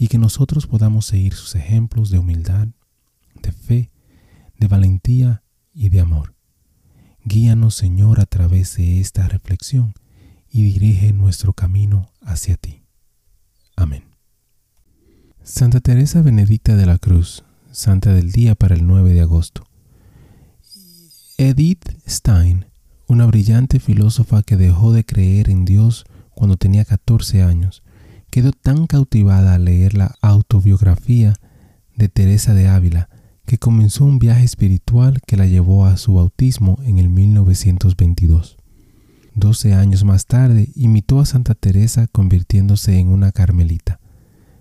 y que nosotros podamos seguir sus ejemplos de humildad, de fe, de valentía y de amor. Guíanos, Señor, a través de esta reflexión y dirige nuestro camino hacia ti. Amén. Santa Teresa Benedicta de la Cruz, Santa del Día para el 9 de agosto. Edith Stein, una brillante filósofa que dejó de creer en Dios cuando tenía 14 años, quedó tan cautivada al leer la autobiografía de Teresa de Ávila que comenzó un viaje espiritual que la llevó a su bautismo en el 1922. Doce años más tarde imitó a Santa Teresa convirtiéndose en una carmelita,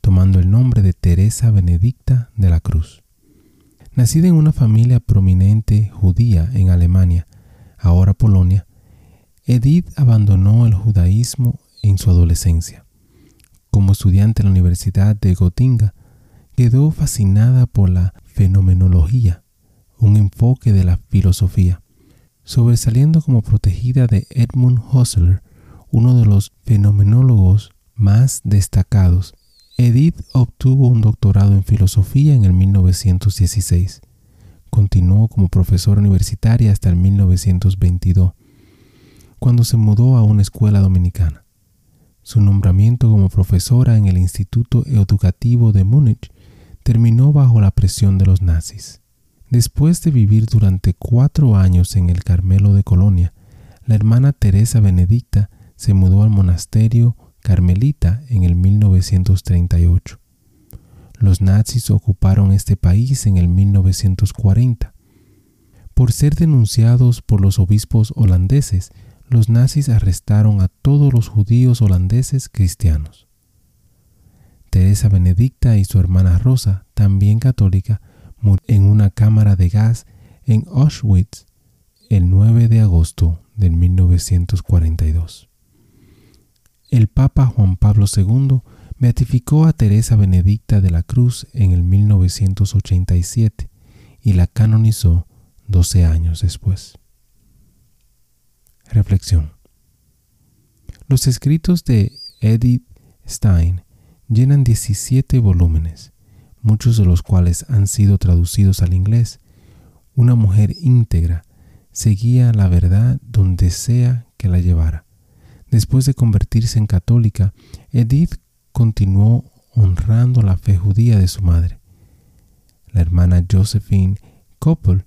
tomando el nombre de Teresa Benedicta de la Cruz. Nacida en una familia prominente judía en Alemania, ahora Polonia, Edith abandonó el judaísmo en su adolescencia. Como estudiante en la Universidad de Gotinga, quedó fascinada por la fenomenología, un enfoque de la filosofía sobresaliendo como protegida de Edmund Husserl, uno de los fenomenólogos más destacados. Edith obtuvo un doctorado en filosofía en el 1916. Continuó como profesora universitaria hasta el 1922, cuando se mudó a una escuela dominicana. Su nombramiento como profesora en el Instituto Educativo de Múnich terminó bajo la presión de los nazis. Después de vivir durante cuatro años en el Carmelo de Colonia, la hermana Teresa Benedicta se mudó al monasterio carmelita en el 1938. Los nazis ocuparon este país en el 1940. Por ser denunciados por los obispos holandeses, los nazis arrestaron a todos los judíos holandeses cristianos. Teresa Benedicta y su hermana Rosa, también católica, en una cámara de gas en Auschwitz el 9 de agosto de 1942. El Papa Juan Pablo II beatificó a Teresa Benedicta de la Cruz en el 1987 y la canonizó 12 años después. Reflexión. Los escritos de Edith Stein llenan 17 volúmenes muchos de los cuales han sido traducidos al inglés. Una mujer íntegra seguía la verdad donde sea que la llevara. Después de convertirse en católica, Edith continuó honrando la fe judía de su madre. La hermana Josephine Koppel,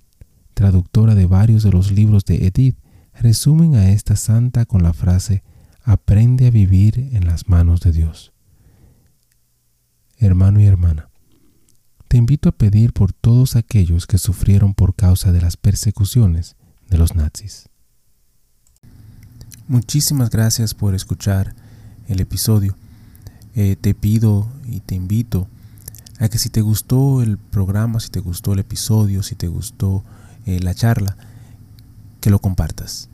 traductora de varios de los libros de Edith, resumen a esta santa con la frase Aprende a vivir en las manos de Dios. Hermano y hermana, te invito a pedir por todos aquellos que sufrieron por causa de las persecuciones de los nazis. Muchísimas gracias por escuchar el episodio. Eh, te pido y te invito a que si te gustó el programa, si te gustó el episodio, si te gustó eh, la charla, que lo compartas.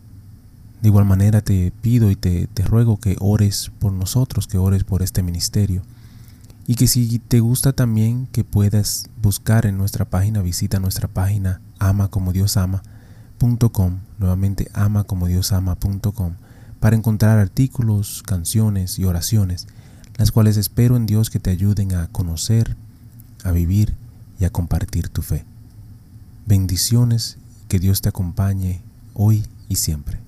De igual manera te pido y te, te ruego que ores por nosotros, que ores por este ministerio y que si te gusta también que puedas buscar en nuestra página, visita nuestra página amacomodiosama.com, nuevamente amacomodiosama.com, para encontrar artículos, canciones y oraciones, las cuales espero en Dios que te ayuden a conocer, a vivir y a compartir tu fe. Bendiciones, que Dios te acompañe hoy y siempre.